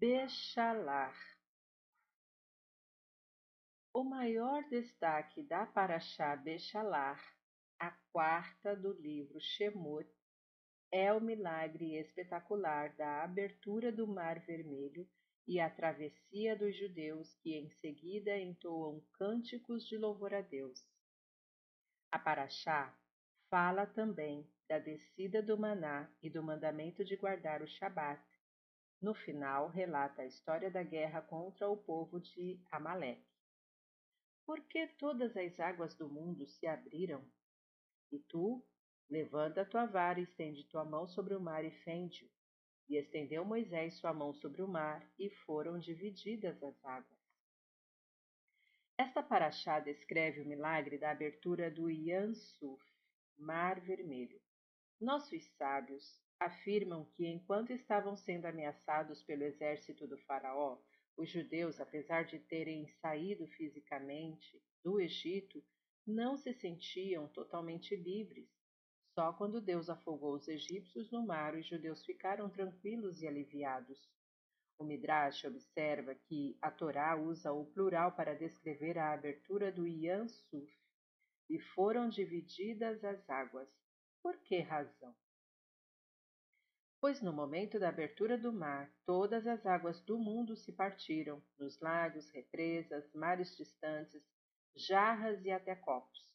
Bechalar O maior destaque da Paraxá Bechalar, a quarta do livro Shemot, é o milagre espetacular da abertura do Mar Vermelho e a travessia dos judeus que em seguida entoam cânticos de louvor a Deus. A Paraxá fala também da descida do maná e do mandamento de guardar o Shabat, no final, relata a história da guerra contra o povo de Amaleque. Por que todas as águas do mundo se abriram? E tu, levanta tua vara e estende tua mão sobre o mar e fende-o. E estendeu Moisés sua mão sobre o mar, e foram divididas as águas. Esta paraxá descreve o milagre da abertura do Yansuf, Mar Vermelho. Nossos sábios afirmam que enquanto estavam sendo ameaçados pelo exército do faraó, os judeus, apesar de terem saído fisicamente do Egito, não se sentiam totalmente livres. Só quando Deus afogou os egípcios no mar, os judeus ficaram tranquilos e aliviados. O Midrash observa que a Torá usa o plural para descrever a abertura do Yam Suf, e foram divididas as águas. Por que razão? Pois no momento da abertura do mar, todas as águas do mundo se partiram, nos lagos, represas, mares distantes, jarras e até copos.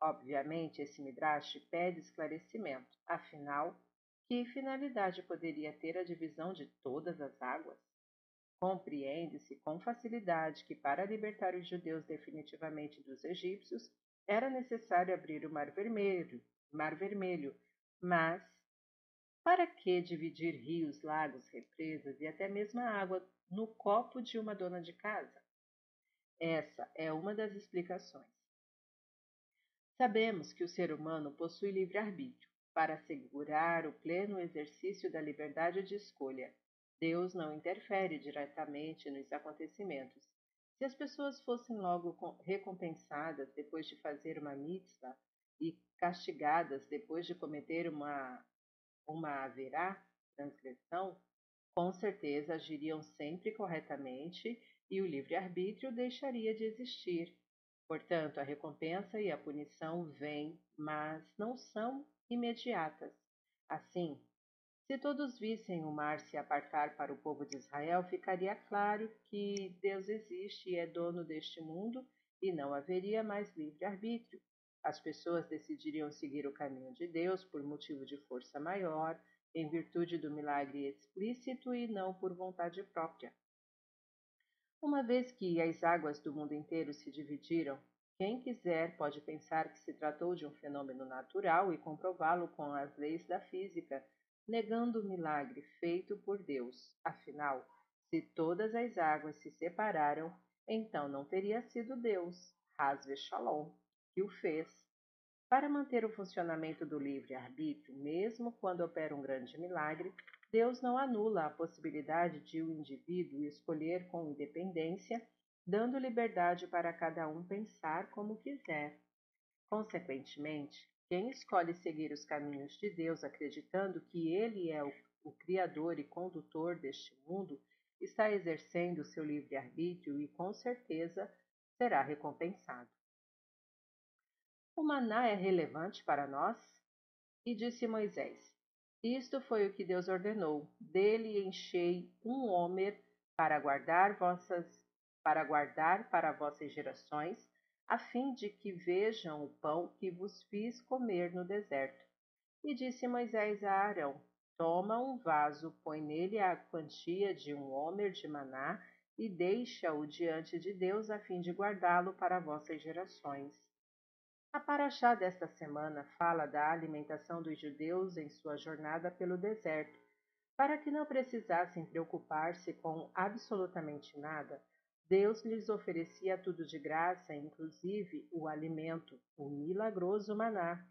Obviamente, esse Midrash pede esclarecimento, afinal, que finalidade poderia ter a divisão de todas as águas? Compreende-se com facilidade que, para libertar os judeus definitivamente dos egípcios, era necessário abrir o Mar Vermelho, Mar Vermelho, mas para que dividir rios, lagos, represas e até mesmo a água no copo de uma dona de casa? Essa é uma das explicações. Sabemos que o ser humano possui livre-arbítrio. Para assegurar o pleno exercício da liberdade de escolha, Deus não interfere diretamente nos acontecimentos. Se as pessoas fossem logo recompensadas depois de fazer uma mitzvah e castigadas depois de cometer uma uma haverá transgressão, com certeza agiriam sempre corretamente e o livre-arbítrio deixaria de existir. Portanto, a recompensa e a punição vêm, mas não são imediatas. Assim, se todos vissem o mar se apartar para o povo de Israel, ficaria claro que Deus existe e é dono deste mundo e não haveria mais livre-arbítrio. As pessoas decidiriam seguir o caminho de Deus por motivo de força maior, em virtude do milagre explícito e não por vontade própria. Uma vez que as águas do mundo inteiro se dividiram, quem quiser pode pensar que se tratou de um fenômeno natural e comprová-lo com as leis da física, negando o milagre feito por Deus. Afinal, se todas as águas se separaram, então não teria sido Deus, Hasve Shalom, que o fez. Para manter o funcionamento do livre-arbítrio, mesmo quando opera um grande milagre, Deus não anula a possibilidade de o um indivíduo escolher com independência, dando liberdade para cada um pensar como quiser. Consequentemente, quem escolhe seguir os caminhos de Deus acreditando que Ele é o, o Criador e condutor deste mundo, está exercendo seu livre-arbítrio e, com certeza, será recompensado. O maná é relevante para nós? E disse Moisés: Isto foi o que Deus ordenou: dele enchei um homer para guardar vossas para guardar para vossas gerações, a fim de que vejam o pão que vos fiz comer no deserto. E disse Moisés a Arão: Toma um vaso, põe nele a quantia de um homer de maná e deixa-o diante de Deus a fim de guardá-lo para vossas gerações. A paraxá desta semana fala da alimentação dos judeus em sua jornada pelo deserto. Para que não precisassem preocupar-se com absolutamente nada, Deus lhes oferecia tudo de graça, inclusive o alimento, o milagroso maná.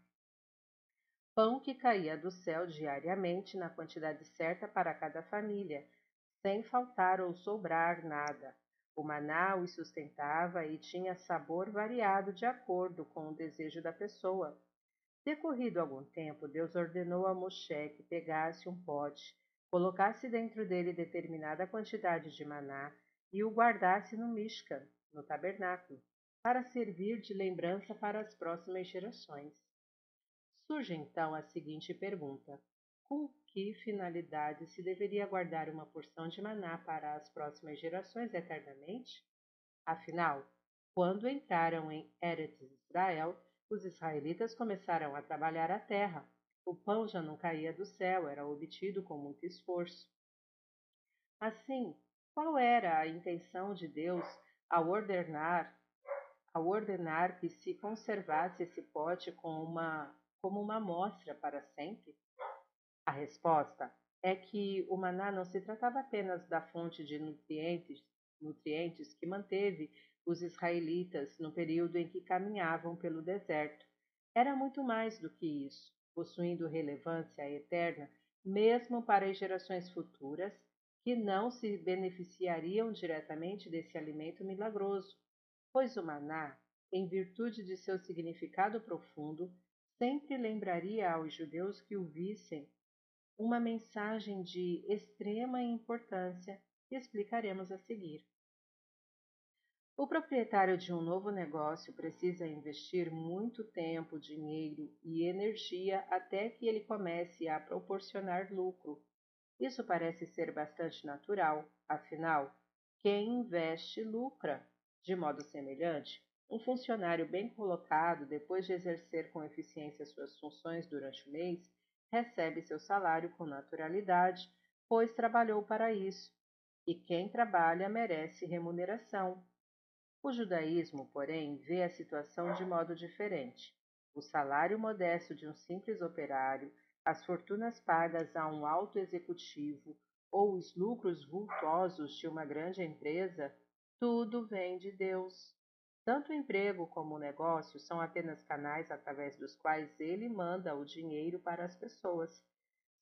Pão que caía do céu diariamente na quantidade certa para cada família, sem faltar ou sobrar nada. O maná os sustentava e tinha sabor variado de acordo com o desejo da pessoa. Decorrido algum tempo, Deus ordenou a Moshe que pegasse um pote, colocasse dentro dele determinada quantidade de maná e o guardasse no Mishkan, no tabernáculo, para servir de lembrança para as próximas gerações. Surge então a seguinte pergunta: com que finalidade se deveria guardar uma porção de maná para as próximas gerações eternamente? Afinal, quando entraram em Eretz Israel, os israelitas começaram a trabalhar a terra. O pão já não caía do céu, era obtido com muito esforço. Assim, qual era a intenção de Deus ao ordenar ao ordenar que se conservasse esse pote com uma, como uma amostra para sempre? A resposta é que o maná não se tratava apenas da fonte de nutrientes, nutrientes que manteve os israelitas no período em que caminhavam pelo deserto. Era muito mais do que isso, possuindo relevância eterna mesmo para as gerações futuras que não se beneficiariam diretamente desse alimento milagroso, pois o maná, em virtude de seu significado profundo, sempre lembraria aos judeus que o vissem uma mensagem de extrema importância que explicaremos a seguir. O proprietário de um novo negócio precisa investir muito tempo, dinheiro e energia até que ele comece a proporcionar lucro. Isso parece ser bastante natural, afinal, quem investe lucra. De modo semelhante, um funcionário bem colocado, depois de exercer com eficiência suas funções durante o mês, recebe seu salário com naturalidade, pois trabalhou para isso. E quem trabalha merece remuneração, o judaísmo, porém, vê a situação de modo diferente. O salário modesto de um simples operário, as fortunas pagas a um alto executivo ou os lucros vultosos de uma grande empresa, tudo vem de Deus. Tanto o emprego como o negócio são apenas canais através dos quais ele manda o dinheiro para as pessoas.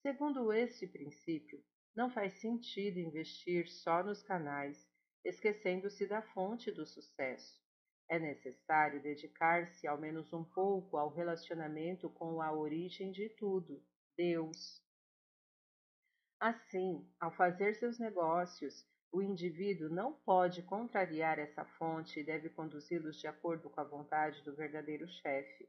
Segundo esse princípio, não faz sentido investir só nos canais esquecendo-se da fonte do sucesso. É necessário dedicar-se ao menos um pouco ao relacionamento com a origem de tudo, Deus. Assim, ao fazer seus negócios, o indivíduo não pode contrariar essa fonte e deve conduzi-los de acordo com a vontade do verdadeiro chefe.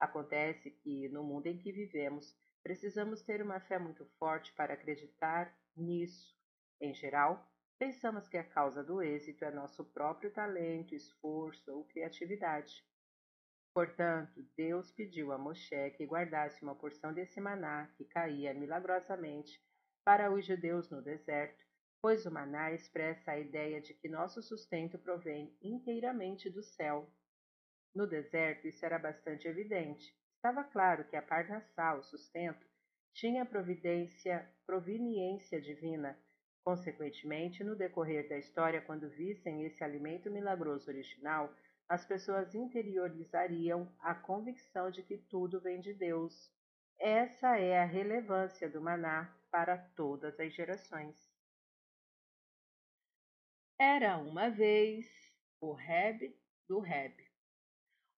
Acontece que, no mundo em que vivemos, precisamos ter uma fé muito forte para acreditar nisso. Em geral, Pensamos que a causa do êxito é nosso próprio talento, esforço ou criatividade. Portanto, Deus pediu a Moshe que guardasse uma porção desse maná que caía milagrosamente para os judeus no deserto, pois o maná expressa a ideia de que nosso sustento provém inteiramente do céu. No deserto, isso era bastante evidente. Estava claro que a parnassá, o sustento, tinha providência, proveniência divina, Consequentemente, no decorrer da história, quando vissem esse alimento milagroso original, as pessoas interiorizariam a convicção de que tudo vem de Deus. Essa é a relevância do maná para todas as gerações. Era uma vez o Reb do Reb.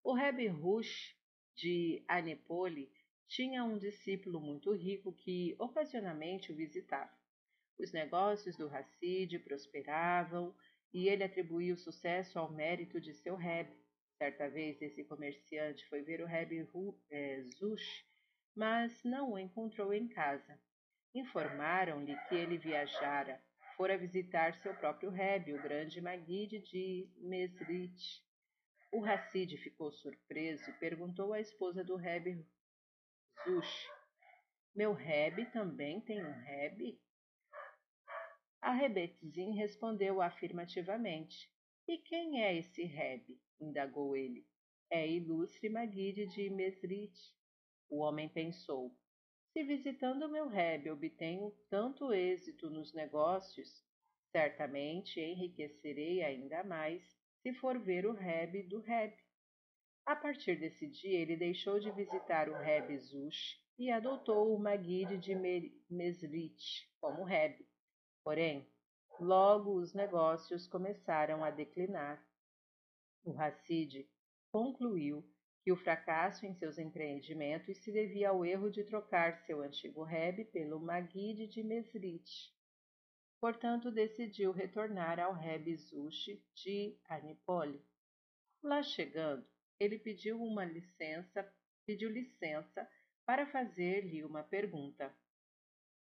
O Reb Rush de Anepole tinha um discípulo muito rico que ocasionalmente o visitava. Os negócios do Hassid prosperavam e ele atribuía o sucesso ao mérito de seu Reb. Certa vez esse comerciante foi ver o Reb eh, Zush, mas não o encontrou em casa. Informaram-lhe que ele viajara, fora visitar seu próprio Reb, o grande Magid de Mesrit. O Hassid ficou surpreso e perguntou à esposa do Reb Zush: Meu Reb também tem um Reb? A Rebetzin respondeu afirmativamente. E quem é esse Reb? indagou ele. É ilustre Maguide de Mesrit. O homem pensou. Se visitando meu Reb obtenho tanto êxito nos negócios, certamente enriquecerei ainda mais se for ver o Reb do Reb. A partir desse dia, ele deixou de visitar o Reb Zush e adotou o Maguide de Mesrit como Reb. Porém, logo os negócios começaram a declinar. O Hassid concluiu que o fracasso em seus empreendimentos se devia ao erro de trocar seu antigo Reb pelo Magide de Mesrit. Portanto, decidiu retornar ao Reb Zushi de Anipole. Lá chegando, ele pediu uma licença, pediu licença para fazer-lhe uma pergunta.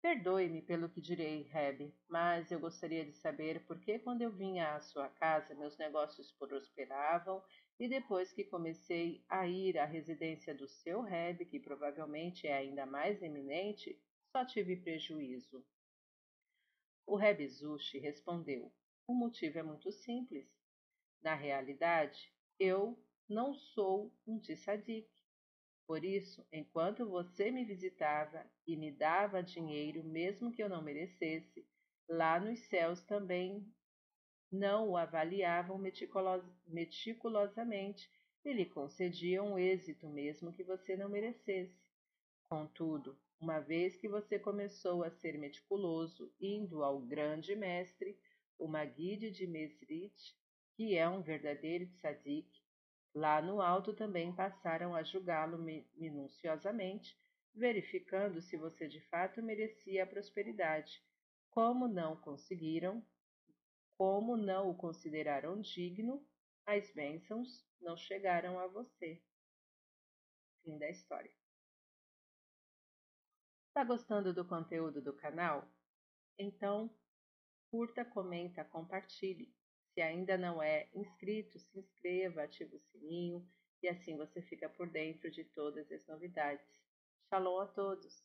Perdoe-me pelo que direi, Reb, mas eu gostaria de saber por que quando eu vinha à sua casa meus negócios prosperavam e depois que comecei a ir à residência do seu Reb, que provavelmente é ainda mais eminente, só tive prejuízo. O Reb Zushi respondeu: O motivo é muito simples. Na realidade, eu não sou um tzadik. Por isso, enquanto você me visitava e me dava dinheiro, mesmo que eu não merecesse, lá nos céus também não o avaliavam meticulos meticulosamente e lhe concediam êxito, mesmo que você não merecesse. Contudo, uma vez que você começou a ser meticuloso, indo ao grande mestre, o Maguide de Mesrit, que é um verdadeiro tzadik, Lá no alto também passaram a julgá-lo minuciosamente, verificando se você de fato merecia a prosperidade. Como não conseguiram, como não o consideraram digno, as bênçãos não chegaram a você. Fim da história. Está gostando do conteúdo do canal? Então, curta, comenta, compartilhe. Se ainda não é inscrito, se inscreva, ative o sininho e assim você fica por dentro de todas as novidades. Shalom a todos!